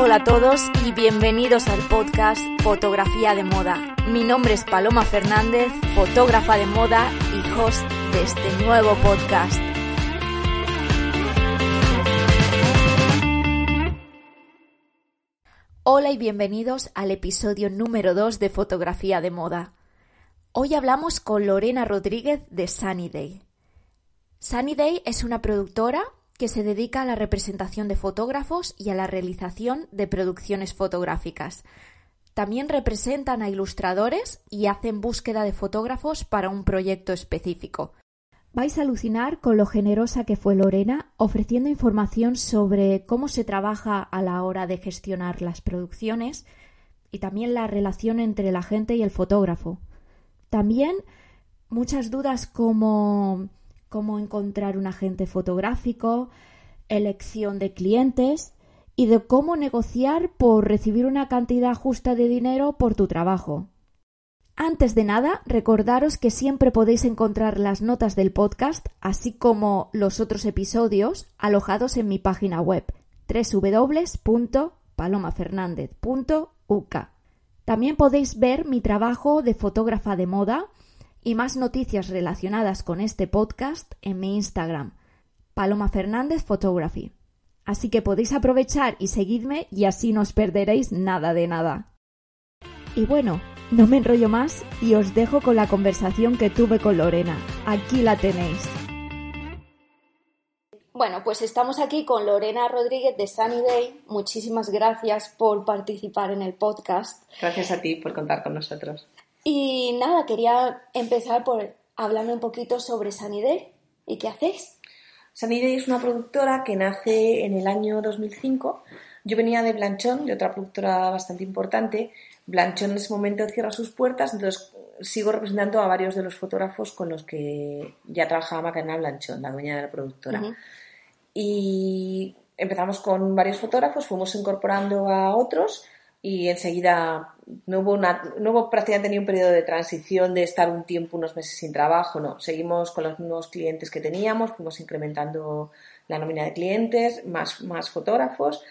Hola a todos y bienvenidos al podcast Fotografía de Moda. Mi nombre es Paloma Fernández, fotógrafa de moda y host de este nuevo podcast. Hola y bienvenidos al episodio número 2 de Fotografía de Moda. Hoy hablamos con Lorena Rodríguez de Sunny Day. Sunny Day es una productora que se dedica a la representación de fotógrafos y a la realización de producciones fotográficas. También representan a ilustradores y hacen búsqueda de fotógrafos para un proyecto específico. Vais a alucinar con lo generosa que fue Lorena ofreciendo información sobre cómo se trabaja a la hora de gestionar las producciones y también la relación entre la gente y el fotógrafo. También muchas dudas como cómo encontrar un agente fotográfico, elección de clientes y de cómo negociar por recibir una cantidad justa de dinero por tu trabajo. Antes de nada, recordaros que siempre podéis encontrar las notas del podcast, así como los otros episodios, alojados en mi página web www.palomafernandez.uk. También podéis ver mi trabajo de fotógrafa de moda y más noticias relacionadas con este podcast en mi Instagram, Paloma Fernández Photography. Así que podéis aprovechar y seguidme y así no os perderéis nada de nada. Y bueno, no me enrollo más y os dejo con la conversación que tuve con Lorena. Aquí la tenéis. Bueno, pues estamos aquí con Lorena Rodríguez de Sunny Day. Muchísimas gracias por participar en el podcast. Gracias a ti por contar con nosotros. Y nada, quería empezar por hablarme un poquito sobre Sunny y qué hacéis. Sunny es una productora que nace en el año 2005. Yo venía de Blanchón, de otra productora bastante importante. Blanchón en ese momento cierra sus puertas, entonces sigo representando a varios de los fotógrafos con los que ya trabajaba Macarena Blanchón, la dueña de la productora. Y empezamos con varios fotógrafos, fuimos incorporando a otros y enseguida no hubo, no hubo prácticamente ni un periodo de transición de estar un tiempo, unos meses sin trabajo, no. Seguimos con los mismos clientes que teníamos, fuimos incrementando la nómina de clientes, más, más fotógrafos,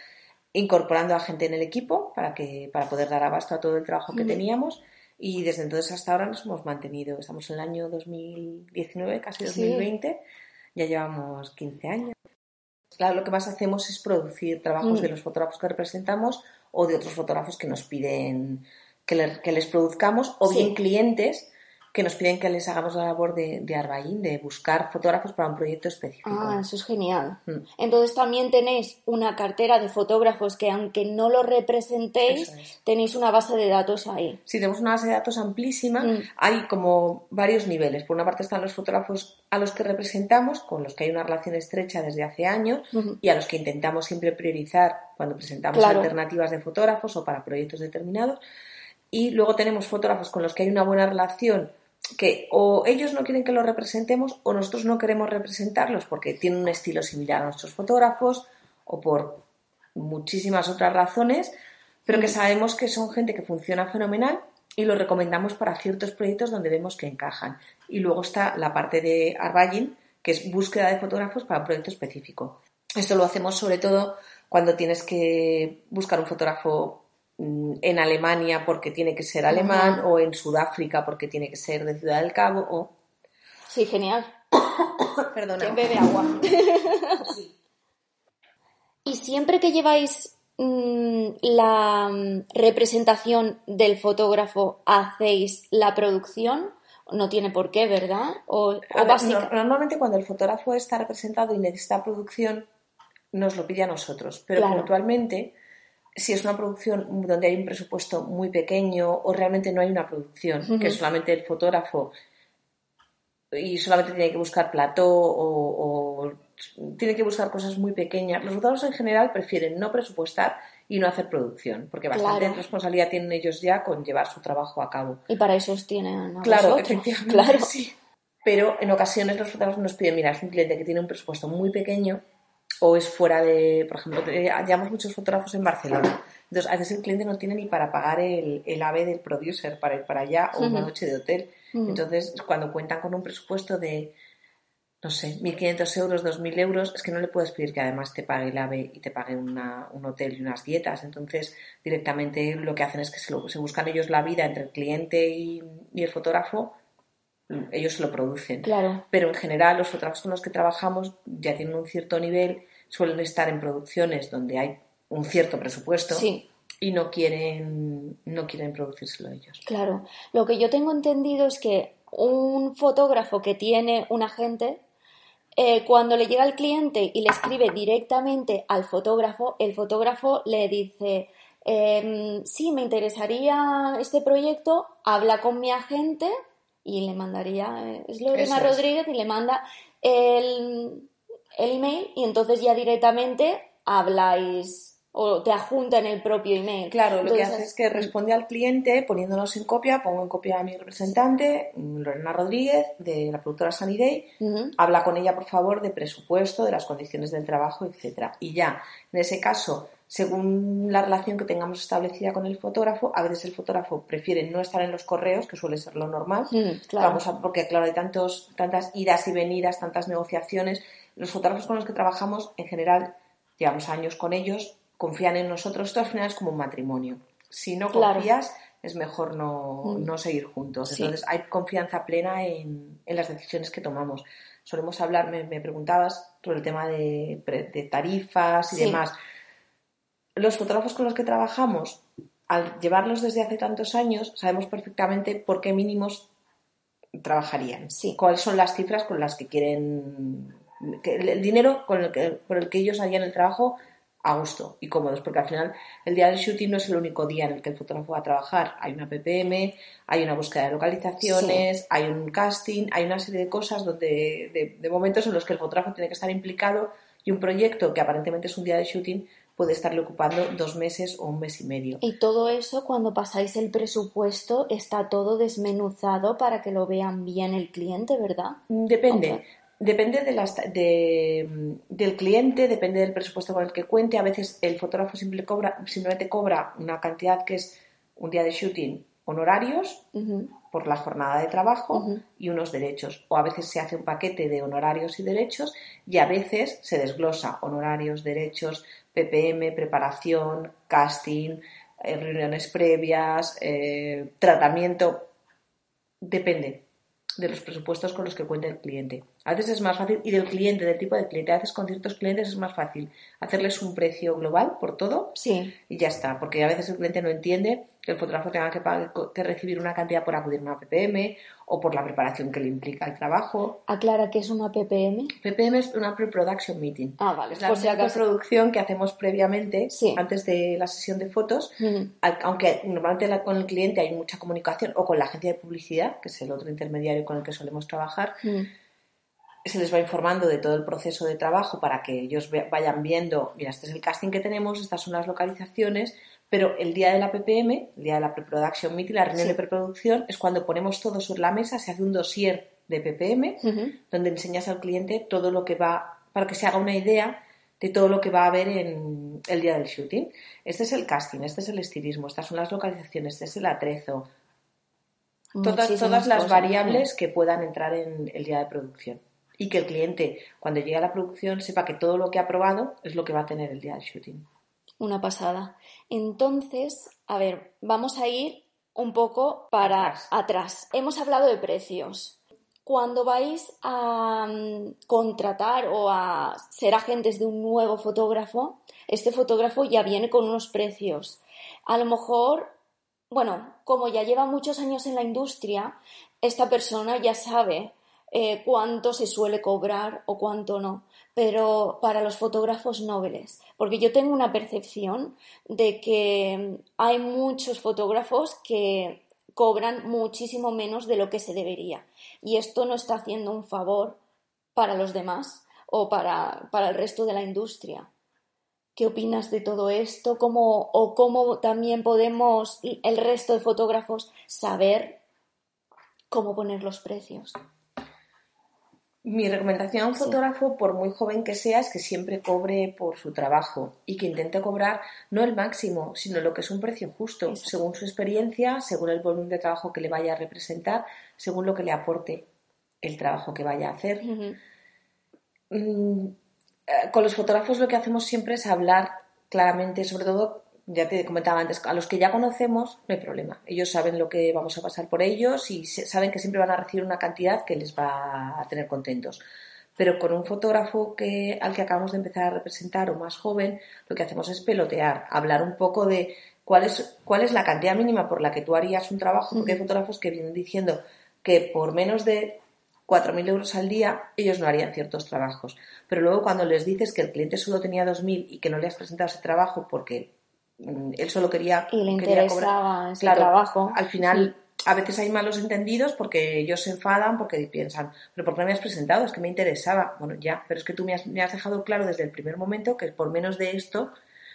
incorporando a gente en el equipo para, que, para poder dar abasto a todo el trabajo que teníamos y desde entonces hasta ahora nos hemos mantenido. Estamos en el año 2019, casi 2020, ya llevamos 15 años. Claro, lo que más hacemos es producir trabajos de los fotógrafos que representamos o de otros fotógrafos que nos piden que, que les produzcamos, o bien clientes que nos piden que les hagamos la labor de, de Arbaín, de buscar fotógrafos para un proyecto específico. Ah, eso es genial. Mm. Entonces también tenéis una cartera de fotógrafos que aunque no lo representéis, tenéis una base de datos ahí. Sí, tenemos una base de datos amplísima. Mm. Hay como varios niveles. Por una parte están los fotógrafos a los que representamos, con los que hay una relación estrecha desde hace años y a los que intentamos siempre priorizar cuando presentamos alternativas de fotógrafos o para proyectos determinados. Y luego tenemos fotógrafos con los que hay una buena relación que o ellos no quieren que los representemos o nosotros no queremos representarlos porque tienen un estilo similar a nuestros fotógrafos o por muchísimas otras razones, pero que sabemos que son gente que funciona fenomenal y lo recomendamos para ciertos proyectos donde vemos que encajan. Y luego está la parte de Arbaying, que es búsqueda de fotógrafos para un proyecto específico. Esto lo hacemos sobre todo cuando tienes que buscar un fotógrafo en Alemania porque tiene que ser alemán o en Sudáfrica porque tiene que ser de Ciudad del Cabo o... Sí, genial. Perdona. ¿Quién bebe agua? Y siempre que lleváis mm, la mm, representación del fotógrafo, ¿hacéis la producción? No tiene por qué, ¿verdad? O, Normalmente cuando el fotógrafo está representado y necesita producción, nos lo pide a nosotros, pero puntualmente si es una producción donde hay un presupuesto muy pequeño o realmente no hay una producción, que solamente el fotógrafo y solamente tiene que buscar plató o, tiene que buscar cosas muy pequeñas. Los fotógrafos en general prefieren no presupuestar y no hacer producción, porque bastante Claro. responsabilidad tienen ellos ya con llevar su trabajo a cabo. Y para eso tienen a Claro, vosotros. efectivamente. Claro. sí. Pero en ocasiones los fotógrafos nos piden, mira, es un cliente que tiene un presupuesto muy pequeño o es fuera de, por ejemplo, llevamos muchos fotógrafos en Barcelona. Entonces, a veces el cliente no tiene ni para pagar el, el AVE del producer para ir para allá o una noche de hotel. Entonces, cuando cuentan con un presupuesto de, no sé, 1.500 euros, 2.000 euros, es que no le puedes pedir que además te pague el AVE y te pague una- un hotel y unas dietas. Entonces, directamente lo que hacen es que se, lo- se buscan ellos la vida entre el cliente y, y el fotógrafo, ellos se lo producen. Claro. Pero en general, los fotógrafos con los que trabajamos ya tienen un cierto nivel, suelen estar en producciones donde hay un cierto presupuesto Sí. y no quieren, no quieren producírselo ellos. Claro, lo que yo tengo entendido es que un fotógrafo que tiene un agente, eh, cuando le llega al cliente y le escribe directamente al fotógrafo, el fotógrafo le dice, em, sí, me interesaría este proyecto, habla con mi agente y le mandaría, es Lorena Eso es. Rodríguez y le manda el, el email y entonces ya directamente habláis o te adjunta en el propio email. Claro, lo que hace es que responde al cliente poniéndonos en copia, pongo en copia a mi representante, Lorena Rodríguez, de la productora Sunny Day, habla con ella, por favor, de presupuesto, de las condiciones del trabajo, etcétera. Y ya, en ese caso, según la relación que tengamos establecida con el fotógrafo, a veces el fotógrafo prefiere no estar en los correos, que suele ser lo normal, Mm, claro. Vamos a- porque claro, hay tantos, tantas idas y venidas, tantas negociaciones. Los fotógrafos con los que trabajamos, en general, llevamos años con ellos, confían en nosotros. Esto al final es como un matrimonio. Si no Claro. confías, es mejor no, Mm. no seguir juntos. Sí. Entonces, hay confianza plena en, en las decisiones que tomamos. Solemos hablar, me, me preguntabas, sobre el tema de, de tarifas y Sí. demás. Los fotógrafos con los que trabajamos, al llevarlos desde hace tantos años, sabemos perfectamente por qué mínimos trabajarían. Sí. ¿Cuáles son las cifras con las que quieren... que el el dinero con el que, por el que ellos harían el trabajo a gusto y cómodos, porque al final el día del shooting no es el único día en el que el fotógrafo va a trabajar. Hay una PPM, hay una búsqueda de localizaciones, hay un casting, hay una serie de cosas donde, de, de momentos en los que el fotógrafo tiene que estar implicado y un proyecto que aparentemente es un día de shooting puede estarle ocupando dos meses o un mes y medio. Y todo eso, cuando pasáis el presupuesto, está todo desmenuzado para que lo vean bien el cliente, ¿verdad? Depende. Ok. Depende de las, de- del cliente, depende del presupuesto con el que cuente. A veces el fotógrafo simple cobra, simplemente cobra una cantidad que es un día de shooting, honorarios por la jornada de trabajo y unos derechos. O a veces se hace un paquete de honorarios y derechos y a veces se desglosa honorarios, derechos, PPM, preparación, casting, eh, reuniones previas, eh, tratamiento. Depende de los presupuestos con los que cuenta el cliente. A veces es más fácil, y del cliente, del tipo de cliente, a veces con ciertos clientes es más fácil hacerles un precio global por todo Sí, y ya está, porque a veces el cliente no entiende que el fotógrafo tenga que, que recibir una cantidad por acudir a una PPM o por la preparación que le implica el trabajo. aclara que es una PPM. PPM es una pre-production meeting. Ah, vale, Es la por si acaso. producción que hacemos previamente, Sí. antes de la sesión de fotos, Ujú. al- aunque normalmente con el cliente hay mucha comunicación o con la agencia de publicidad, que es el otro intermediario con el que solemos trabajar, Ujú. se les va informando de todo el proceso de trabajo para que ellos vayan viendo, mira, este es el casting que tenemos, estas son las localizaciones, pero el día de la PPM, el día de la pre-production meeting, la reunión Sí. de preproducción, es cuando ponemos todo sobre la mesa, se hace un dossier de PPM, donde enseñas al cliente todo lo que va, para que se haga una idea de todo lo que va a haber en el día del shooting. Este es el casting, este es el estilismo, estas son las localizaciones, este es el atrezo, todas, todas las cosas. variables que puedan entrar en el día de producción. Y que el cliente, cuando llegue a la producción, sepa que todo lo que ha probado es lo que va a tener el día del shooting. Una pasada. Entonces, a ver, vamos a ir un poco para Atrás. atrás. Hemos hablado de precios. Cuando vais a mm, contratar o a ser agentes de un nuevo fotógrafo, este fotógrafo ya viene con unos precios. A lo mejor, bueno, como ya lleva muchos años en la industria, esta persona ya sabe eh, cuánto se suele cobrar o cuánto no. Pero para los fotógrafos nobles, porque yo tengo una percepción de que hay muchos fotógrafos que cobran muchísimo menos de lo que se debería. Y esto no está haciendo un favor para los demás o para, para el resto de la industria. ¿Qué opinas de todo esto? ¿Cómo, ¿O cómo también podemos, el resto de fotógrafos, saber cómo poner los precios? Mi recomendación a un fotógrafo, por muy joven que sea, es que siempre cobre por su trabajo y que intente cobrar no el máximo, sino lo que es un precio justo, según su experiencia, según el volumen de trabajo que le vaya a representar, según lo que le aporte el trabajo que vaya a hacer. Mm, eh, con los fotógrafos lo que hacemos siempre es hablar claramente, sobre todo ya te comentaba antes, a los que ya conocemos no hay problema. Ellos saben lo que vamos a pasar por ellos y saben que siempre van a recibir una cantidad que les va a tener contentos. Pero con un fotógrafo que, al que acabamos de empezar a representar o más joven, lo que hacemos es pelotear, hablar un poco de cuál es, cuál es la cantidad mínima por la que tú harías un trabajo, porque hay fotógrafos que vienen diciendo que por menos de 4.000 euros al día, ellos no harían ciertos trabajos. Pero luego cuando les dices que el cliente solo tenía 2.000 y que no le has presentado ese trabajo porque él solo quería, y le interesaba ese trabajo. Al final, a veces hay malos entendidos porque ellos se enfadan porque piensan, pero ¿por qué no me has presentado? Es que me interesaba. Bueno, ya, pero es que tú me has, me has dejado claro desde el primer momento que por menos de esto.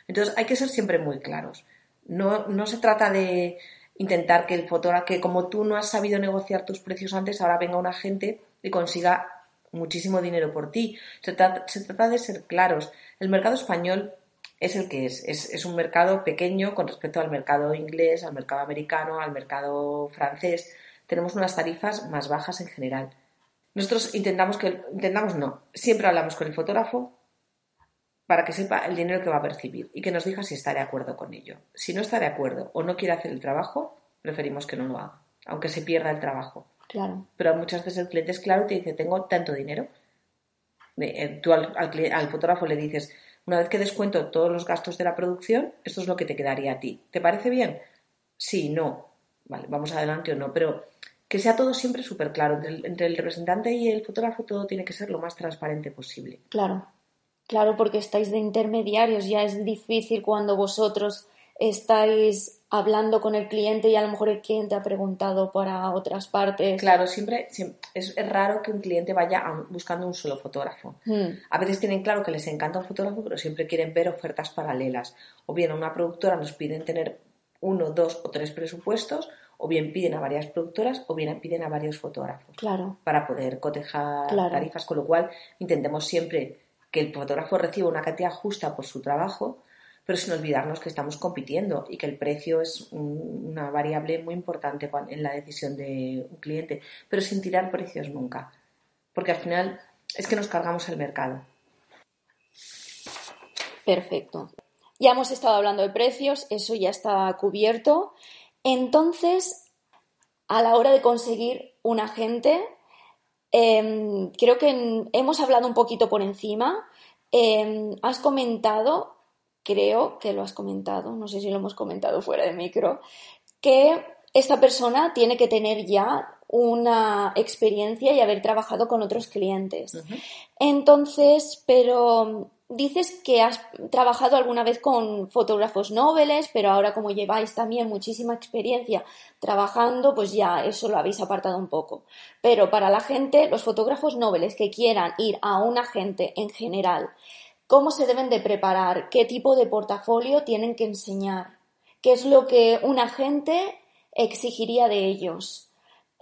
Entonces hay que ser siempre muy claros. No, no se trata de intentar que el fotógrafo, que como tú no has sabido negociar tus precios antes, ahora venga un agente y consiga muchísimo dinero por ti. Se trata, se trata de ser claros. El mercado español es el que es. es. un mercado pequeño con respecto al mercado inglés, al mercado americano, al mercado francés. Tenemos unas tarifas más bajas en general. Nosotros intentamos que, intentamos no, siempre hablamos con el fotógrafo para que sepa el dinero que va a percibir y que nos diga si está de acuerdo con ello. Si no está de acuerdo o no quiere hacer el trabajo, preferimos que no lo haga, aunque se pierda el trabajo. Claro. Pero muchas veces el cliente es claro y te dice, tengo tanto dinero. Eh, tú al fotógrafo le dices, una vez que descuento todos los gastos de la producción, esto es lo que te quedaría a ti. ¿Te parece bien? Sí, no. Vale, vamos adelante o no, pero que sea todo siempre súper claro. Entre el, representante y el fotógrafo todo tiene que ser lo más transparente posible. Claro, claro, porque estáis de intermediarios, ya es difícil cuando vosotros estáis hablando con el cliente y a lo mejor el cliente ha preguntado para otras partes. Claro, siempre, es, raro que un cliente vaya buscando un solo fotógrafo. Hmm. A veces tienen claro que les encanta un fotógrafo, pero siempre quieren ver ofertas paralelas. O bien a una productora nos piden tener uno, dos o tres presupuestos, o bien piden a varias productoras, o bien piden a varios fotógrafos. Claro. Para poder cotejar tarifas, con lo cual intentemos siempre que el fotógrafo reciba una cantidad justa por su trabajo, pero sin olvidarnos que estamos compitiendo y que el precio es una variable muy importante en la decisión de un cliente, pero sin tirar precios nunca, porque al final es que nos cargamos el mercado. Perfecto. Ya hemos estado hablando de precios, eso ya está cubierto. Entonces, a la hora de conseguir un agente, em, creo que hemos hablado un poquito por encima. Em, has comentado creo que lo has comentado, no sé si lo hemos comentado fuera de micro, que esta persona tiene que tener ya una experiencia y haber trabajado con otros clientes. Entonces, pero dices que has trabajado alguna vez con fotógrafos nobles, pero ahora como lleváis también muchísima experiencia trabajando, pues ya eso lo habéis apartado un poco. Pero para la gente, los fotógrafos nobles que quieran ir a un agente en general cómo se deben de preparar, qué tipo de portafolio tienen que enseñar, qué es lo que un agente exigiría de ellos.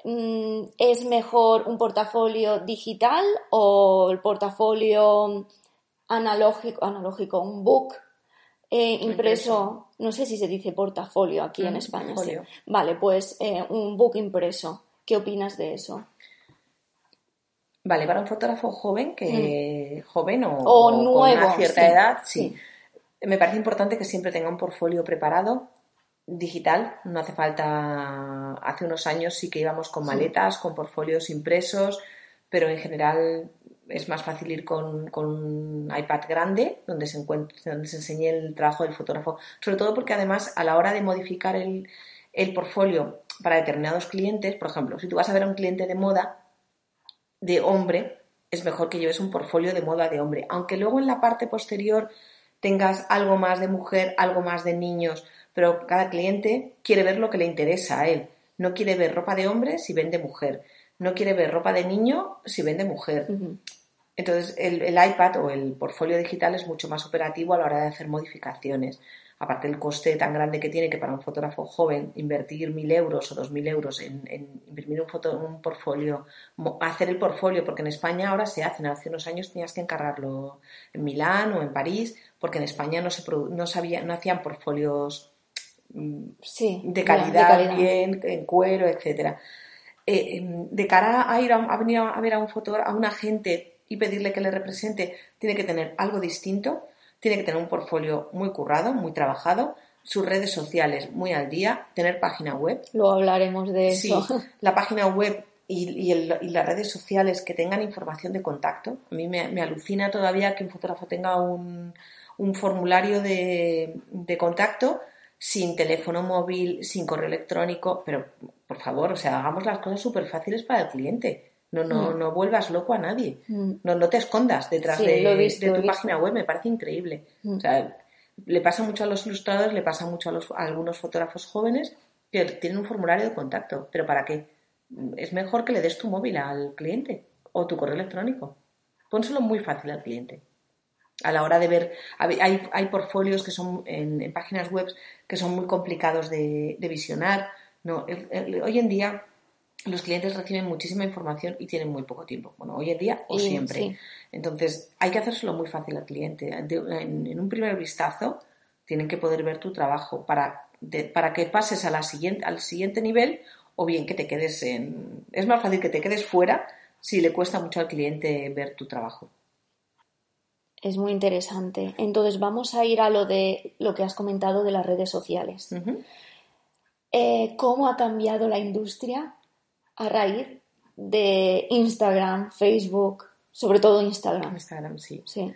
Mm, ¿Es mejor un portafolio digital o el portafolio analógico, analógico un book eh, impreso? No sé si se dice portafolio aquí en mm, España. Vale, pues eh, un book impreso. ¿Qué opinas de eso? Vale, para un fotógrafo joven, que mm. joven o, con una cierta edad, sí. Me parece importante que siempre tenga un portfolio preparado, digital. No hace falta. Hace unos años sí que íbamos con maletas, con portfolios impresos, pero en general es más fácil ir con, un iPad grande donde se, encuentre, donde se enseñe el trabajo del fotógrafo. Sobre todo porque además a la hora de modificar el, el portfolio para determinados clientes, por ejemplo, si tú vas a ver a un cliente de moda, de hombre, es mejor que lleves un portfolio de moda de hombre. Aunque luego en la parte posterior tengas algo más de mujer, algo más de niños, pero cada cliente quiere ver lo que le interesa a él. No quiere ver ropa de hombre si vende mujer. No quiere ver ropa de niño si vende mujer. Entonces, el, el, iPad o el portfolio digital es mucho más operativo a la hora de hacer modificaciones. Aparte del coste tan grande que tiene que para un fotógrafo joven invertir mil euros o dos mil euros en, en, imprimir un, foto, un portfolio, hacer el portfolio, porque en España ahora se hacen, hace unos años tenías que encargarlo en Milán o en París, porque en España no, se no, sabía, no hacían portfolios mm, sí, de, calidad, de, calidad, bien, en cuero, etcétera. Eh, em, de cara a ir a, a venir a ver a un fotógrafo, a un agente y pedirle que le represente, tiene que tener algo distinto, tiene que tener un portfolio muy currado, muy trabajado, sus redes sociales muy al día, tener página web. Luego hablaremos de eso. Sí, la página web y, y, el, y, las redes sociales que tengan información de contacto. A mí me, me alucina todavía que un fotógrafo tenga un, un formulario de, de, contacto sin teléfono móvil, sin correo electrónico, pero por favor, o sea, hagamos las cosas súper fáciles para el cliente. No, no, mm. no vuelvas loco a nadie. Mm. No, no te escondas detrás sí, de, visto, de, tu página web. Me parece increíble. Mm. O sea, le pasa mucho a los ilustradores, le pasa mucho a, los, a algunos fotógrafos jóvenes que tienen un formulario de contacto. ¿Pero para qué? Es mejor que le des tu móvil al cliente o tu correo electrónico. Pónselo muy fácil al cliente. A la hora de ver, hay, hay portfolios que son en, en páginas web que son muy complicados de, de visionar. No, el, el, hoy en día los clientes reciben muchísima información y tienen muy poco tiempo. Bueno, hoy en día o siempre. Sí. Entonces, hay que hacérselo muy fácil al cliente. De, en, en, un primer vistazo, tienen que poder ver tu trabajo para, de, para que pases a la siguiente, al siguiente nivel o bien que te quedes en... Es más fácil que te quedes fuera si le cuesta mucho al cliente ver tu trabajo. Es muy interesante. Entonces, vamos a ir a lo de lo que has comentado de las redes sociales. Uh -huh. eh, ¿Cómo ha cambiado la industria a raíz de Instagram, Facebook, sobre todo Instagram. Instagram, sí. Sí.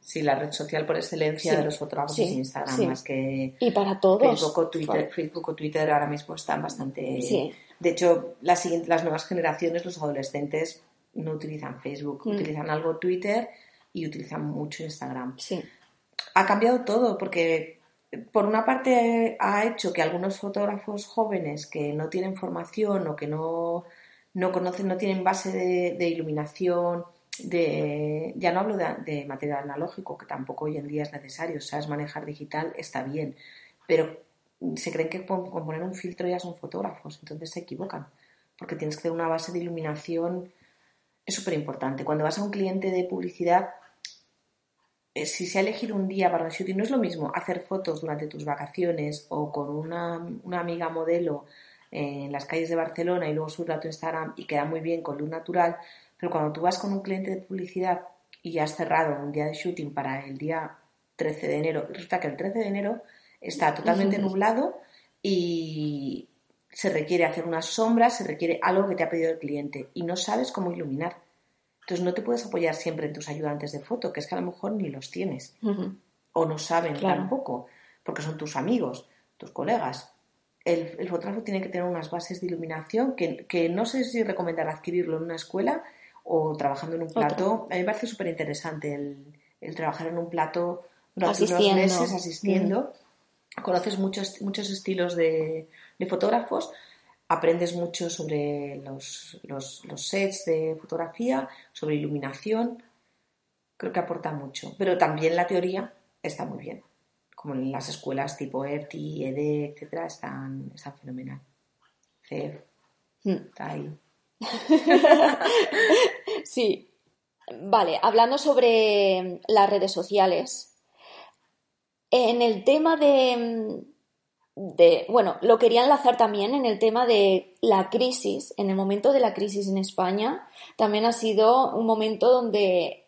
Sí, la red social por excelencia Sí, de los fotógrafos sí, es Instagram, sí. más que Y para todos. Facebook o, Twitter. Facebook o Twitter ahora mismo están bastante... Sí. De hecho, las, las nuevas generaciones, los adolescentes, no utilizan Facebook, Mm. utilizan algo Twitter y utilizan mucho Instagram. Sí. ha cambiado todo porque por una parte ha hecho que algunos fotógrafos jóvenes que no tienen formación o que no, no conocen, no tienen base de, iluminación, de, ya no hablo de, material analógico, que tampoco hoy en día es necesario, sabes manejar digital, está bien, pero se creen que con, con poner un filtro ya son fotógrafos, entonces se equivocan, porque tienes que tener una base de iluminación, es súper importante. Cuando vas a un cliente de publicidad, si se ha elegido un día para un shooting, no es lo mismo hacer fotos durante tus vacaciones o con una, una amiga modelo en las calles de Barcelona y luego subirla a tu Instagram y queda muy bien con luz natural, pero cuando tú vas con un cliente de publicidad y ya has cerrado un día de shooting para el día 13 de enero, resulta que el 13 de enero está totalmente nublado y se requiere hacer unas sombras, se requiere algo que te ha pedido el cliente y no sabes cómo iluminar. Entonces no te puedes apoyar siempre en tus ayudantes de foto, que es que a lo mejor ni los tienes Uh -huh. o no saben Claro. tampoco, porque son tus amigos, tus colegas. El, el fotógrafo tiene que tener unas bases de iluminación que, que no sé si recomendar adquirirlo en una escuela o trabajando en un Otro. plato. A mí me parece súper interesante el, el trabajar en un plato durante unos Asistiendo. meses asistiendo. Conoces muchos, muchos estilos de, de fotógrafos, aprendes mucho sobre los, los, los sets de fotografía, sobre iluminación. Creo que aporta mucho. Pero también la teoría está muy bien. Como en las escuelas tipo ERTI, ED, etcétera, están, están fenomenal. CEF, Mm. está ahí. Sí. Vale, hablando sobre las redes sociales, en el tema de, de, bueno, lo quería enlazar también en el tema de la crisis, en el momento de la crisis en España, también ha sido un momento donde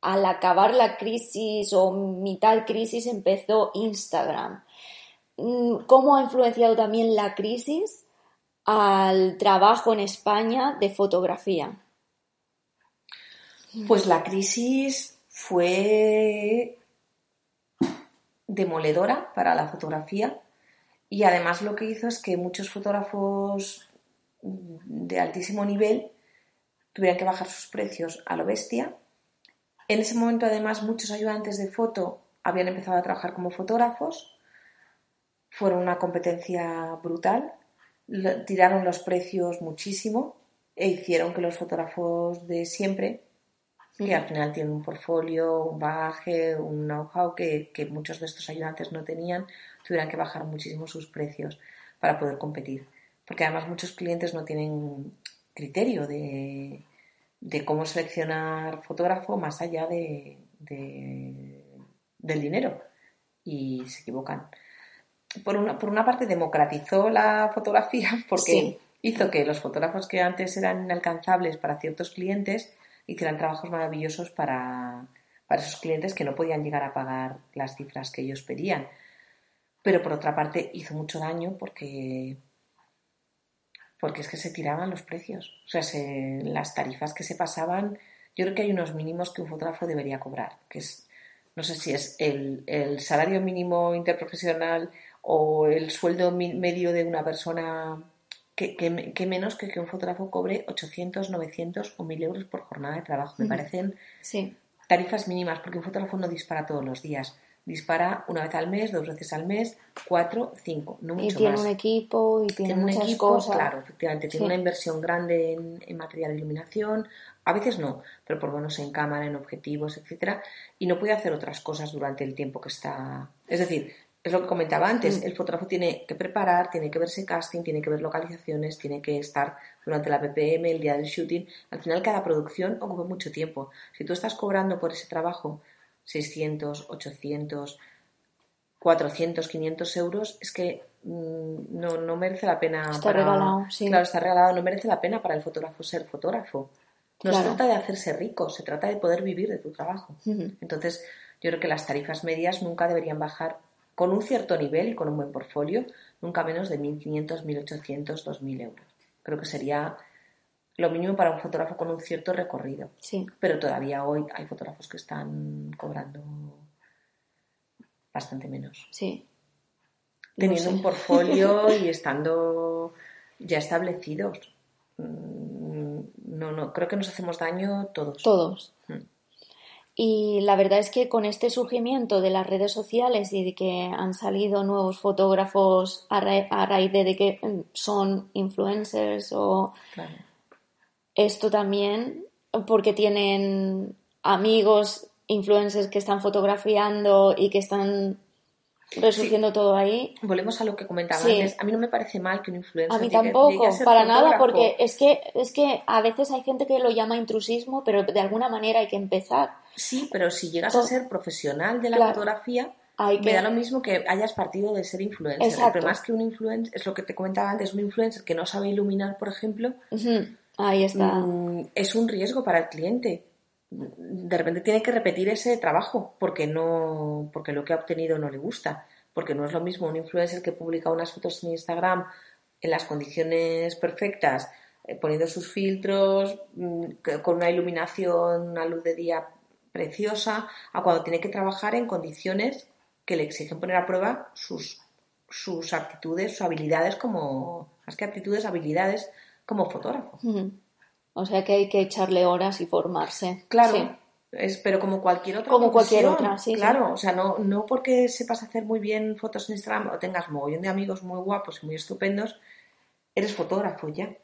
al acabar la crisis o mitad crisis empezó Instagram. Mm, ¿Cómo ha influenciado también la crisis al trabajo en España de fotografía? Pues la crisis fue demoledora para la fotografía y además lo que hizo es que muchos fotógrafos de altísimo nivel tuvieran que bajar sus precios a lo bestia. En ese momento además muchos ayudantes de foto habían empezado a trabajar como fotógrafos, fueron una competencia brutal, tiraron los precios muchísimo e hicieron que los fotógrafos de siempre que al final tienen un portfolio, un bagaje, un know-how que, que muchos de estos ayudantes no tenían, tuvieran que bajar muchísimo sus precios para poder competir. Porque además muchos clientes no tienen criterio de, de cómo seleccionar fotógrafo más allá de, de- del dinero y se equivocan. Por una, por una parte democratizó la fotografía porque Sí. hizo que los fotógrafos que antes eran inalcanzables para ciertos clientes hicieran trabajos maravillosos para, para esos clientes que no podían llegar a pagar las cifras que ellos pedían. Pero por otra parte hizo mucho daño porque porque es que se tiraban los precios. O sea, se- las tarifas que se pasaban, yo creo que hay unos mínimos que un fotógrafo debería cobrar, que es, no sé si es el, el salario mínimo interprofesional o el sueldo medio de una persona, que, que me- que menos que que un fotógrafo cobre 800, 900 o 1000 euros por jornada de trabajo. Me parecen Sí, tarifas mínimas, porque un fotógrafo no dispara todos los días. Dispara una vez al mes, dos veces al mes, cuatro, cinco, no y mucho tiene más un equipo y tiene, tiene un equipo, cosas. claro, efectivamente, tiene Sí. una inversión grande en, en material de iluminación, a veces no, pero por lo menos en cámara, en objetivos, etcétera, y no puede hacer otras cosas durante el tiempo que está. Es decir, es lo que comentaba antes, Mm. el fotógrafo tiene que preparar, tiene que verse casting, tiene que ver localizaciones, tiene que estar durante la PPM, el día del shooting. Al final, cada producción ocupa mucho tiempo. Si tú estás cobrando por ese trabajo 600, 800, 400, 500 euros, es que mm, no, no merece la pena. Está para- regalado, sí. Claro, está regalado, no merece la pena para el fotógrafo ser fotógrafo. No se trata de hacerse rico, se trata de poder vivir de tu trabajo. Entonces, yo creo que las tarifas medias nunca deberían bajar con un cierto nivel y con un buen portfolio, nunca menos de 1.500, 1.800, 2.000 euros. Creo que sería lo mínimo para un fotógrafo con un cierto recorrido. Sí, Pero todavía hoy hay fotógrafos que están cobrando bastante menos. sí. Teniendo sé. un portfolio y estando ya establecidos. Mm, No, no, creo que nos hacemos daño todos. Todos. Mm. Y la verdad es que con este surgimiento de las redes sociales y de que han salido nuevos fotógrafos a, ra- a raíz de, de que mm, son influencers o Claro. Esto también, porque tienen amigos influencers que están fotografiando y que están resurgiendo todo ahí. Volvemos a lo que comentaba Sí. antes. A mí no me parece mal que un influencer A mí tampoco, para nada, porque es que, es que a veces hay gente que lo llama intrusismo, pero de alguna manera hay que empezar. Sí, pero si llegas a ser profesional de la Claro. fotografía, Hay me que- da lo mismo que hayas partido de ser influencer. El Exacto. problema es que un influencer, es lo que te comentaba antes, un influencer que no sabe iluminar, por ejemplo, Ahí está. mm, es un riesgo para el cliente. De repente tiene que repetir ese trabajo porque no, porque lo que ha obtenido no le gusta. Porque no es lo mismo un influencer que publica unas fotos en Instagram en las condiciones perfectas, eh, poniendo sus filtros, mm, con una iluminación, una luz de día preciosa, a cuando tiene que trabajar en condiciones que le exigen poner a prueba sus, sus aptitudes, sus habilidades como, más que aptitudes, habilidades como fotógrafo. O sea que hay que echarle horas y formarse. Claro, Sí. es, pero como cualquier otra Como cualquier otra, sí, sí. Claro, o sea, no, no porque sepas hacer muy bien fotos en Instagram o tengas mogollón de amigos muy guapos y muy estupendos, eres fotógrafo ya.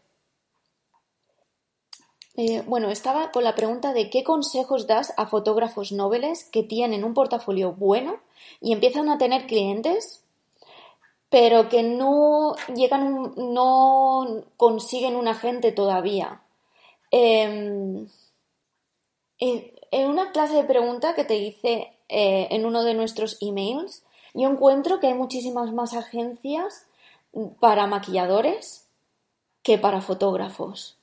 Eh, bueno, estaba con la pregunta de qué consejos das a fotógrafos nobles que tienen un portafolio bueno y empiezan a tener clientes, pero que no llegan, no consiguen un agente todavía. En en una clase de pregunta que te hice eh, en uno de nuestros emails, yo encuentro que hay muchísimas más agencias para maquilladores que para fotógrafos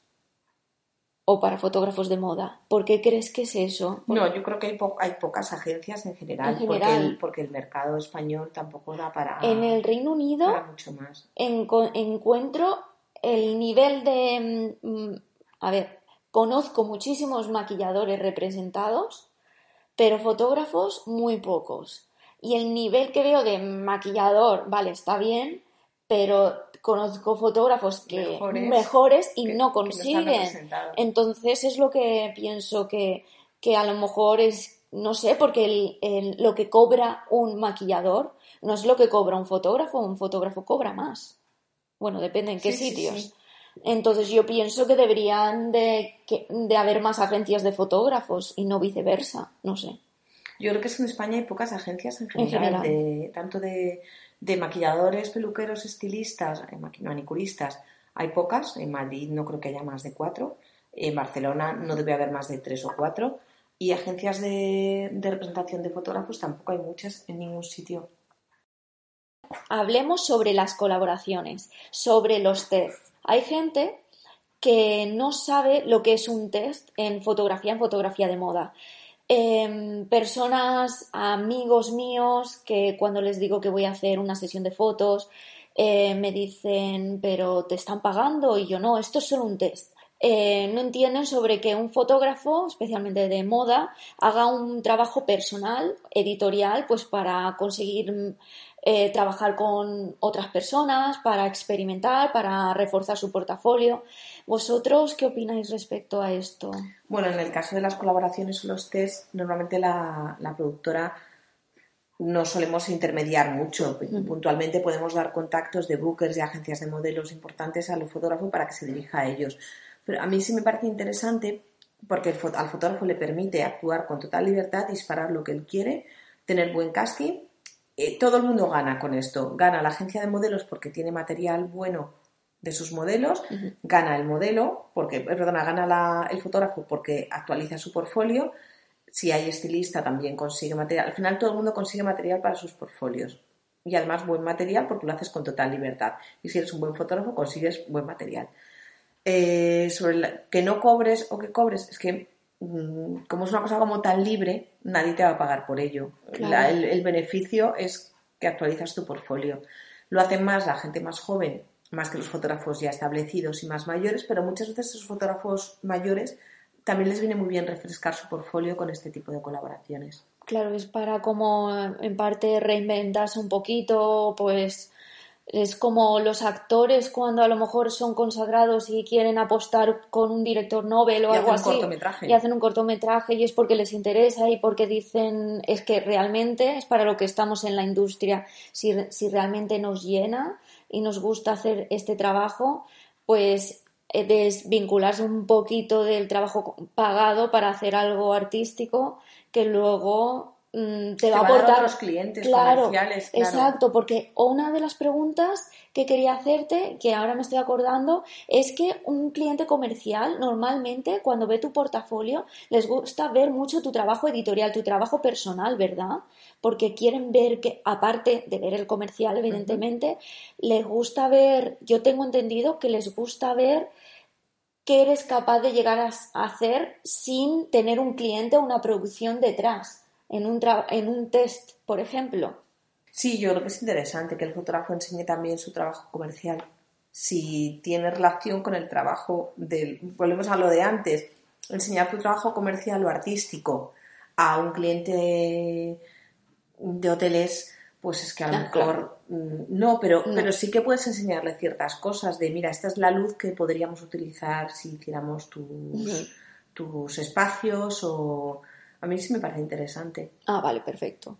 o para fotógrafos de moda. ¿Por qué crees que es eso? No, yo creo que hay, po- hay pocas agencias en general, En Porque, el, porque el mercado español tampoco da para, En el Reino Unido para mucho más. enco- encuentro el nivel de... mm, a ver, conozco muchísimos maquilladores representados, pero fotógrafos muy pocos. Y el nivel que veo de maquillador, vale, está bien, pero conozco fotógrafos que Mejores, mejores, y que- no que consiguen. Entonces es lo que pienso que, que a lo mejor es, no sé, porque el- el- lo que cobra un maquillador no es lo que cobra un fotógrafo, un fotógrafo cobra más. Bueno, depende en qué Sí, sitios. sí. Entonces yo pienso que deberían de, de haber más agencias de fotógrafos y no viceversa, no sé. Yo creo que es en España hay pocas agencias en general, tanto de, maquilladores, peluqueros, estilistas, eh, manicuristas. Hay pocas, en Madrid no creo que haya más de cuatro, en Barcelona no debe haber más de tres o cuatro y agencias de, de representación de fotógrafos tampoco hay muchas en ningún sitio. Hablemos sobre las colaboraciones, sobre los test. Hay gente que no sabe lo que es un test en fotografía, en fotografía de moda. Em, personas, amigos míos, que cuando les digo que voy a hacer una sesión de fotos, eh, me dicen, pero te están pagando y yo no, esto es solo un test. Eh, no entienden sobre que un fotógrafo, especialmente de moda, haga un trabajo personal, editorial, pues para conseguir eh, trabajar con otras personas, para experimentar, para reforzar su portafolio. ¿Vosotros qué opináis respecto a esto? Bueno, en el caso de las colaboraciones o los test, normalmente la, productora no solemos intermediar mucho. Puntualmente podemos dar contactos de bookers y agencias de modelos importantes al fotógrafo para que se dirija a ellos. Pero a mí sí me parece interesante porque al fotógrafo le permite actuar con total libertad, disparar lo que él quiere, tener buen casting eh, todo el mundo gana con esto. Gana la agencia de modelos porque tiene material bueno de sus modelos, gana el modelo, porque, eh, perdona, gana el fotógrafo porque actualiza su portfolio. Si hay estilista también consigue material. Al final todo el mundo consigue material para sus portfolios. Y además buen material porque lo haces con total libertad. Y si eres un buen fotógrafo consigues buen material. Eh, sobre que no cobres o que cobres, es que Mm, como es una cosa como tan libre, nadie te va a pagar por ello. el, beneficio es que actualizas tu portfolio. Lo hacen más la gente más joven, más que los fotógrafos ya establecidos y más mayores, pero muchas veces esos fotógrafos mayores también les viene muy bien refrescar su portfolio con este tipo de colaboraciones. Claro, es para como en parte reinventarse un poquito, pues es como los actores cuando a lo mejor son consagrados y quieren apostar con un director Nobel o algo así. Y hacen un cortometraje y es porque les interesa y porque dicen es que realmente es para lo que estamos en la industria. Si, si realmente nos llena y nos gusta hacer este trabajo, pues eh, desvincularse un poquito del trabajo pagado para hacer algo artístico que luego Mm, te va a aportar los clientes comerciales. Exacto, porque una de las preguntas que quería hacerte, que ahora me estoy acordando, es que un cliente comercial normalmente cuando ve tu portafolio les gusta ver mucho tu trabajo editorial, tu trabajo personal, ¿verdad? Porque quieren ver que, aparte de ver el comercial, evidentemente, les gusta ver, yo tengo entendido que les gusta ver qué eres capaz de llegar a hacer sin tener un cliente o una producción detrás en un, en un test, por ejemplo. Sí, yo creo que es interesante que el fotógrafo enseñe también su trabajo comercial. Si tiene relación con el trabajo del. Volvemos a lo de antes. Enseñar tu trabajo comercial o artístico a un cliente de, hoteles, pues es que a lo mejor. Mm, no, pero, pero sí que puedes enseñarle ciertas cosas de, mira, esta es la luz que podríamos utilizar si hiciéramos tus, tus espacios o a mí sí me parece interesante. Ah, vale, perfecto.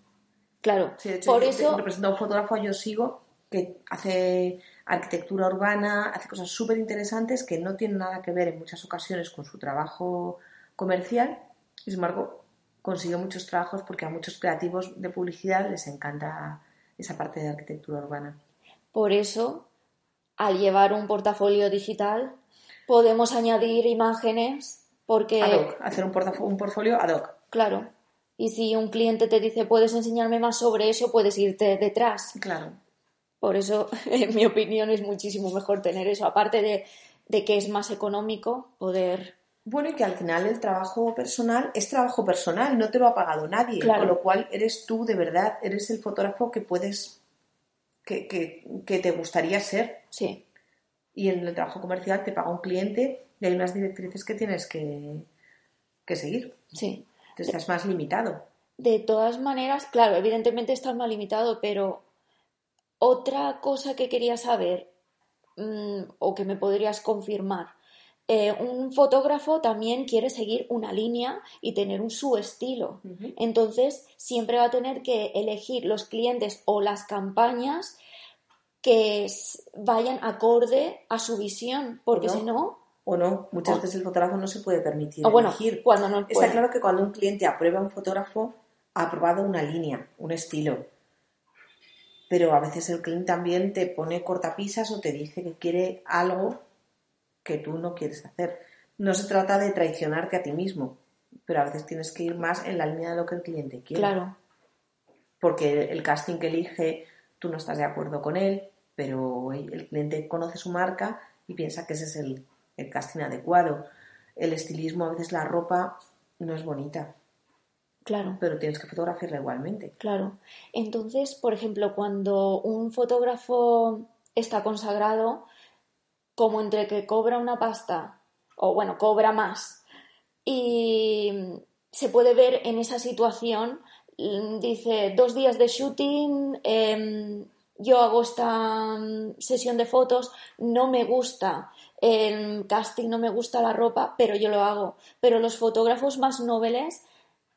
Claro, por eso... Representa a un fotógrafo yo sigo que hace arquitectura urbana, hace cosas súper interesantes que no tienen nada que ver en muchas ocasiones con su trabajo comercial. Y sin embargo, consigue muchos trabajos porque a muchos creativos de publicidad les encanta esa parte de arquitectura urbana. Por eso, al llevar un portafolio digital, podemos añadir imágenes porque... Ad hoc, hacer un, un portfolio ad hoc. Claro. Y si un cliente te dice, puedes enseñarme más sobre eso, puedes irte detrás. Claro. Por eso, en mi opinión, es muchísimo mejor tener eso. Aparte de, que es más económico poder. Bueno, y que al final el trabajo personal es trabajo personal, no te lo ha pagado nadie. Con lo cual, eres tú, de verdad, eres el fotógrafo que puedes. que, que te gustaría ser. Sí. Y en el trabajo comercial te paga un cliente y hay unas directrices que tienes que, que seguir. Sí estás más limitado. De todas maneras, claro, evidentemente estás más limitado, pero otra cosa que quería saber mm, o que me podrías confirmar. Eh, un fotógrafo también quiere seguir una línea y tener un su estilo. Entonces, siempre va a tener que elegir los clientes o las campañas que vayan acorde a su visión, porque si no... O no, muchas veces el fotógrafo no se puede permitir bueno, elegir. Cuando no Está claro que cuando un cliente aprueba un fotógrafo, ha aprobado una línea, un estilo. Pero a veces el cliente también te pone cortapisas o te dice que quiere algo que tú no quieres hacer. No se trata de traicionarte a ti mismo, pero a veces tienes que ir más en la línea de lo que el cliente quiere. Claro. Porque el casting que elige, tú no estás de acuerdo con él, pero el cliente conoce su marca y piensa que ese es el, el casting adecuado. El estilismo, a veces la ropa no es bonita. Claro. Pero tienes que fotografiarla igualmente. Claro. Entonces, por ejemplo, cuando un fotógrafo está consagrado, como entre que cobra una pasta, o bueno, cobra más, y se puede ver en esa situación, mm, dice, dos días de shooting, em, yo hago esta mm, sesión de fotos, no me gusta el casting, no me gusta la ropa, pero yo lo hago. Pero los fotógrafos más nobles,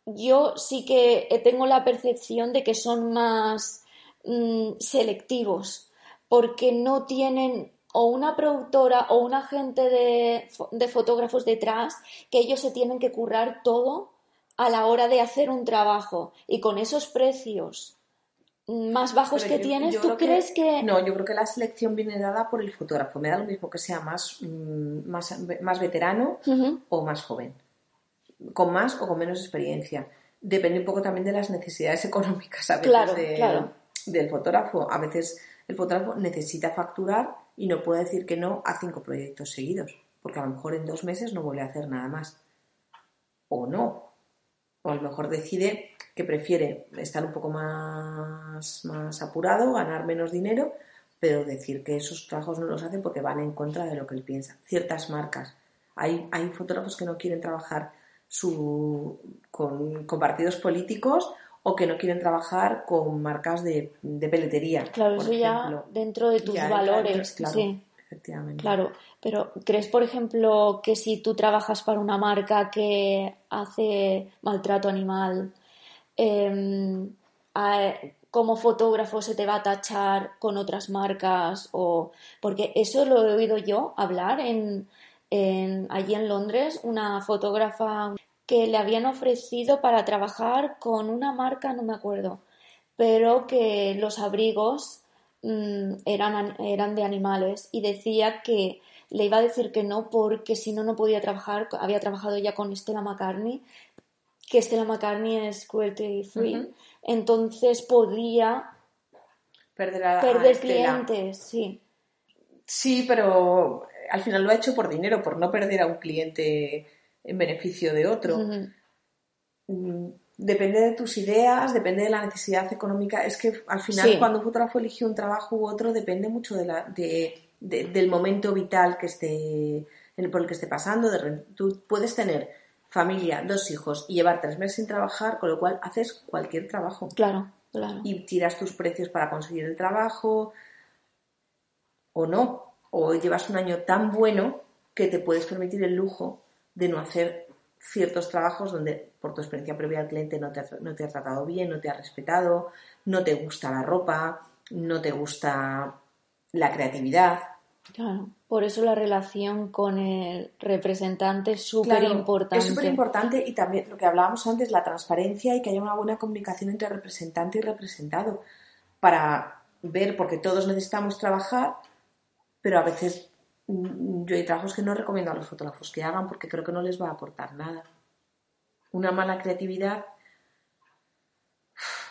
yo sí que tengo la percepción de que son más mm, selectivos, porque no tienen o una productora o un agente de, de fotógrafos detrás que ellos se tienen que currar todo a la hora de hacer un trabajo y con esos precios más bajos que tienes, ¿tú crees que, No, yo creo que la selección viene dada por el fotógrafo. Me da lo mismo que sea más, mm, más, más veterano o más joven, con más o con menos experiencia. Depende un poco también de las necesidades económicas a veces del fotógrafo. A veces el fotógrafo necesita facturar y no puede decir que no a cinco proyectos seguidos, porque a lo mejor en dos meses no vuelve a hacer nada más. O no. O a lo mejor decide que prefiere estar un poco más, más apurado, ganar menos dinero, pero decir que esos trabajos no los hacen porque van en contra de lo que él piensa. Ciertas marcas. Hay, hay fotógrafos que no quieren trabajar su, con, con partidos políticos o que no quieren trabajar con marcas de, de peletería. Claro, eso ya dentro de tus valores. claro, sí. Claro, pero ¿crees, por ejemplo, que si tú trabajas para una marca que hace maltrato animal, eh, como fotógrafo se te va a tachar con otras marcas? o Porque eso lo he oído yo hablar en, allí en Londres, una fotógrafa que le habían ofrecido para trabajar con una marca, no me acuerdo, pero que los abrigos mm, eran, eran de animales y decía que le iba a decir que no porque si no, no podía trabajar, había trabajado ya con Stella McCartney, que Stella McCartney es cruelty free, entonces podría perder, perder clientes, sí. Sí, pero al final lo ha hecho por dinero, por no perder a un cliente en beneficio de otro. Depende de tus ideas, depende de la necesidad económica. Es que al final cuando un fotógrafo elige un trabajo u otro depende mucho de la, de, del momento vital que esté, por el que esté pasando. tú puedes tener familia, dos hijos y llevar tres meses sin trabajar, con lo cual haces cualquier trabajo. Claro, claro. Y tiras tus precios para conseguir el trabajo o no. O llevas un año tan bueno que te puedes permitir el lujo de no hacer ciertos trabajos donde por tu experiencia previa el cliente no te, ha, no te ha tratado bien, no te ha respetado, no te gusta la ropa, no te gusta la creatividad. Claro, por eso la relación con el representante es súper importante. es súper importante y también lo que hablábamos antes, la transparencia y que haya una buena comunicación entre representante y representado para ver, porque todos necesitamos trabajar, pero a veces yo hay trabajos que no recomiendo a los fotógrafos que hagan porque creo que no les va a aportar nada. Una mala creatividad,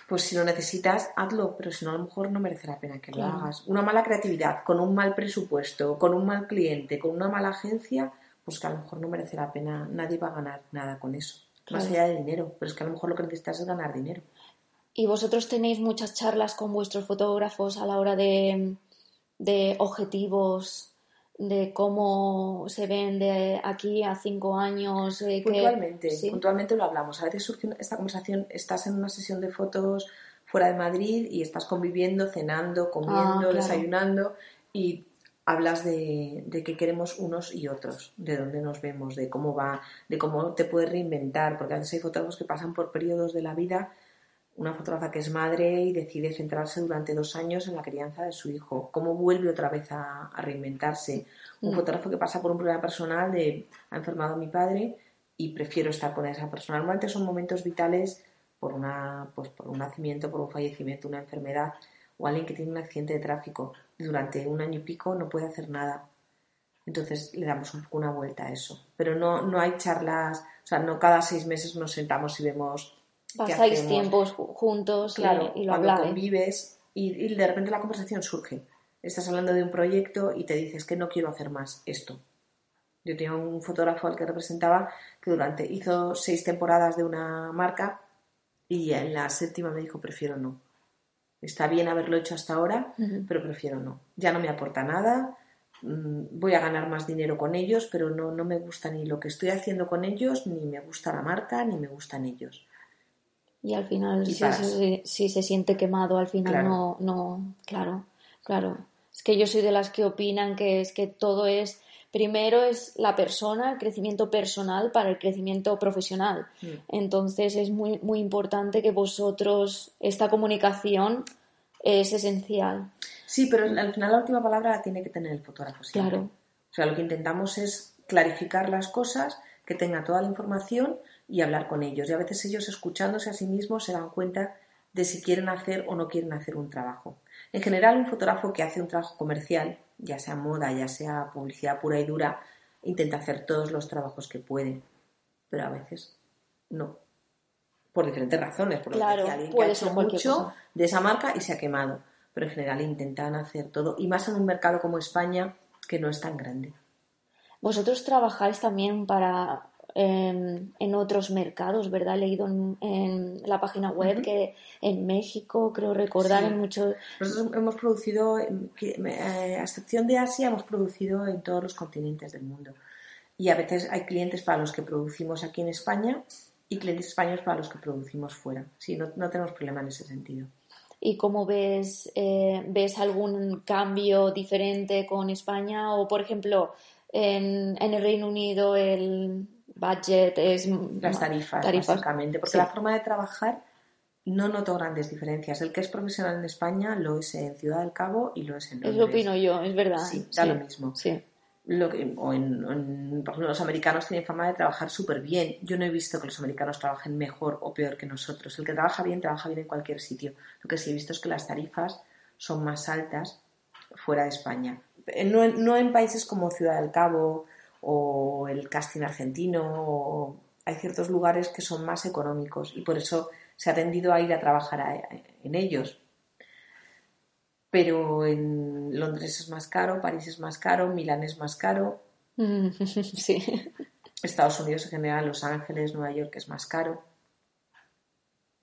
pues si lo necesitas, hazlo, pero si no, a lo mejor no merece la pena que lo hagas. Una mala creatividad, con un mal presupuesto, con un mal cliente, con una mala agencia, pues que a lo mejor no merece la pena, nadie va a ganar nada con eso. Más allá de dinero, pero es que a lo mejor lo que necesitas es ganar dinero. ¿Y vosotros tenéis muchas charlas con vuestros fotógrafos a la hora de, de objetivos de cómo se ven de aquí a cinco años. Eh, puntualmente, puntualmente lo hablamos. A veces surge esta conversación, estás en una sesión de fotos fuera de Madrid y estás conviviendo, cenando, comiendo, ah, desayunando y hablas de, de qué queremos unos y otros, de dónde nos vemos, de cómo va, de cómo te puedes reinventar, porque a veces hay fotógrafos que pasan por periodos de la vida una fotógrafa que es madre y decide centrarse durante dos años en la crianza de su hijo. ¿Cómo vuelve otra vez a, reinventarse? Un mm. fotógrafo que pasa por un problema personal de ha enfermado a mi padre y prefiero estar con esa persona. Normalmente son momentos vitales por, una, pues por un nacimiento, por un fallecimiento, una enfermedad o alguien que tiene un accidente de tráfico. Durante un año y pico no puede hacer nada. Entonces le damos un poco una vuelta a eso. Pero no, no hay charlas, o sea, no cada seis meses nos sentamos y vemos Pasáis tiempos juntos claro, y, lo cuando convives y, de repente la conversación surge. Estás hablando de un proyecto y te dices que no quiero hacer más esto. Yo tenía un fotógrafo al que representaba que durante hizo seis temporadas de una marca y en la séptima me dijo prefiero no. Está bien haberlo hecho hasta ahora, pero prefiero no. Ya no me aporta nada, mm, voy a ganar más dinero con ellos, pero no, no me gusta ni lo que estoy haciendo con ellos, ni me gusta la marca, ni me gustan ellos. Y al final, si, se siente quemado, al final no, no, claro, claro. Es que yo soy de las que opinan que es que todo es, primero es la persona, el crecimiento personal para el crecimiento profesional. Mm. Entonces es muy, muy importante que vosotros, esta comunicación es esencial. Sí, pero al final la última palabra la tiene que tener el fotógrafo. Claro. O sea, lo que intentamos es clarificar las cosas, que tenga toda la información y hablar con ellos. Y a veces ellos escuchándose a sí mismos se dan cuenta de si quieren hacer o no quieren hacer un trabajo. En general, un fotógrafo que hace un trabajo comercial, ya sea moda, ya sea publicidad pura y dura, intenta hacer todos los trabajos que puede, pero a veces no. Por diferentes razones, porque claro, alguien que ha hecho mucho de esa marca y se ha quemado. Pero en general intentan hacer todo, y más en un mercado como España, que no es tan grande. Vosotros trabajáis también para en, otros mercados, ¿verdad? He leído en, la página web que en México, creo recordar, en muchos... Nosotros hemos producido, eh, a excepción de Asia, hemos producido en todos los continentes del mundo. Y a veces hay clientes para los que producimos aquí en España y clientes españoles para los que producimos fuera. Sí, no, no tenemos problema en ese sentido. ¿Y cómo ves, eh, ves algún cambio diferente con España? O, por ejemplo, en, en el Reino Unido el budget, es... Las tarifas, básicamente, porque la forma de trabajar no noto grandes diferencias. El que es profesional en España lo es en Ciudad del Cabo y lo es en Londres. Eso opino yo, es verdad. Sí, da lo mismo. Sí. Lo que, o en, por ejemplo, los americanos tienen forma de trabajar súper bien. Yo no he visto que los americanos trabajen mejor o peor que nosotros. El que trabaja bien, trabaja bien en cualquier sitio. Lo que sí he visto es que las tarifas son más altas fuera de España. No, no en países como Ciudad del Cabo o el casting argentino, hay ciertos lugares que son más económicos y por eso se ha tendido a ir a trabajar en ellos. Pero en Londres es más caro, París es más caro, Milán es más caro. sí. Estados Unidos en general, Los Ángeles, Nueva York es más caro.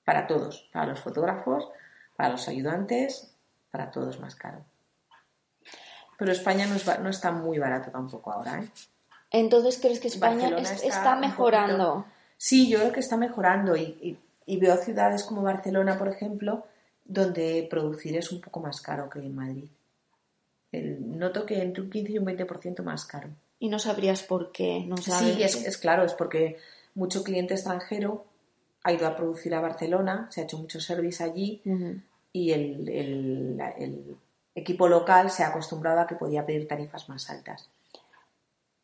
Para todos, para los fotógrafos, para los ayudantes, para todos más caro. Pero España no, no está muy barato tampoco ahora, ¿eh? Entonces, ¿crees que España está, mejorando? Sí, yo creo que está mejorando y, veo ciudades como Barcelona, por ejemplo, donde producir es un poco más caro que en Madrid. noto que entre un 15 y un 20% más caro. ¿Y no sabrías por qué? ¿No Sí, es, claro, es porque mucho cliente extranjero ha ido a producir a Barcelona, se ha hecho mucho service allí y el, el equipo local se ha acostumbrado a que podía pedir tarifas más altas.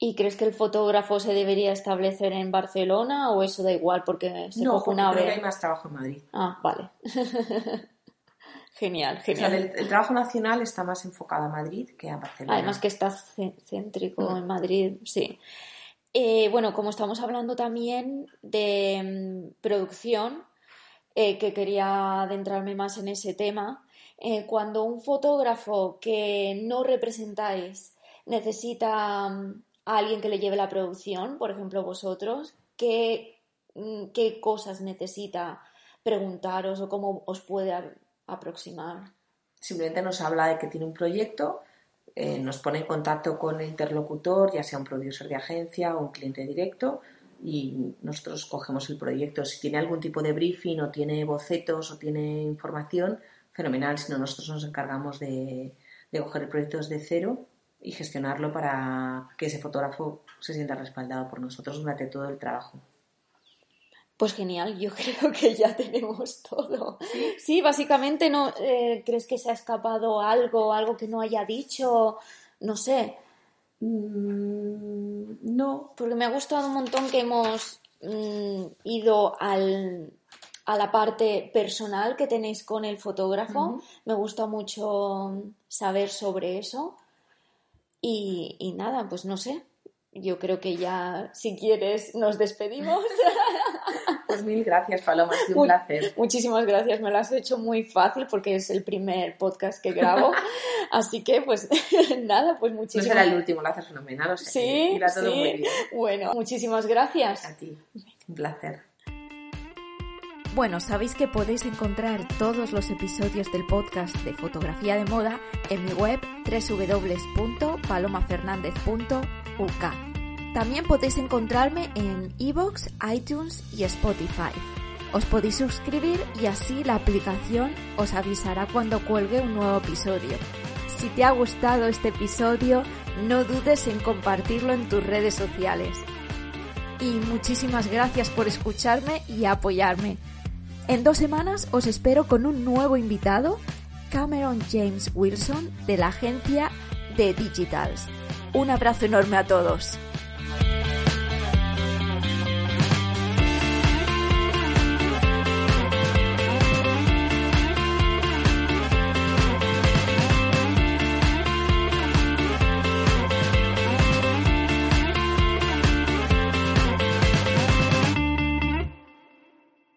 ¿Y crees que el fotógrafo se debería establecer en Barcelona o eso da igual porque se no, una creo que hay más trabajo en Madrid. Ah, vale. genial, genial. el, trabajo nacional está más enfocado a Madrid que a Barcelona. Además que está céntrico mm. en Madrid, sí. Eh, bueno, como estamos hablando también de mm, producción, eh, que quería adentrarme más en ese tema, eh, cuando un fotógrafo que no representáis necesita mm, a alguien que le lleve la producción, por ejemplo vosotros, qué, mm, qué cosas necesita preguntaros o cómo os puede aproximar. Simplemente nos habla de que tiene un proyecto, eh, nos pone en contacto con el interlocutor, ya sea un producer de agencia o un cliente directo, y nosotros cogemos el proyecto. Si tiene algún tipo de briefing o tiene bocetos o tiene información, fenomenal. Si no, nosotros nos encargamos de, de coger el proyecto desde cero y gestionarlo para que ese fotógrafo se sienta respaldado por nosotros durante todo el trabajo. Pues genial, yo creo que ya tenemos todo. Sí, básicamente no eh, crees que se ha escapado algo, algo que no haya dicho, no sé. Mm, no, Porque me ha gustado un montón que hemos mm, ido al, a la parte personal que tenéis con el fotógrafo. Me gusta mucho saber sobre eso. Y, y nada, pues no sé. Yo creo que ya, si quieres, nos despedimos. pues mil gracias, Paloma, ha sido un placer. Muchísimas gracias, me lo has hecho muy fácil porque es el primer podcast que grabo. Así que, pues nada, pues No muchísimas será el último, lo haces fenomenal, o sea, que Sí, irá todo sí. muy bien. Bueno, muchísimas gracias. A ti, un placer. Bueno, sabéis que podéis encontrar todos los episodios del podcast de fotografía de moda en mi web www.palomafernandez.uk. También podéis encontrarme en iVoox, iTunes y Spotify. Os podéis suscribir y así la aplicación os avisará cuando cuelgue un nuevo episodio. Si te ha gustado este episodio, no dudes en compartirlo en tus redes sociales. Y muchísimas gracias por escucharme y apoyarme. En dos semanas os espero con un nuevo invitado, Cameron James Wilson, de la agencia de Digitals. Un abrazo enorme a todos.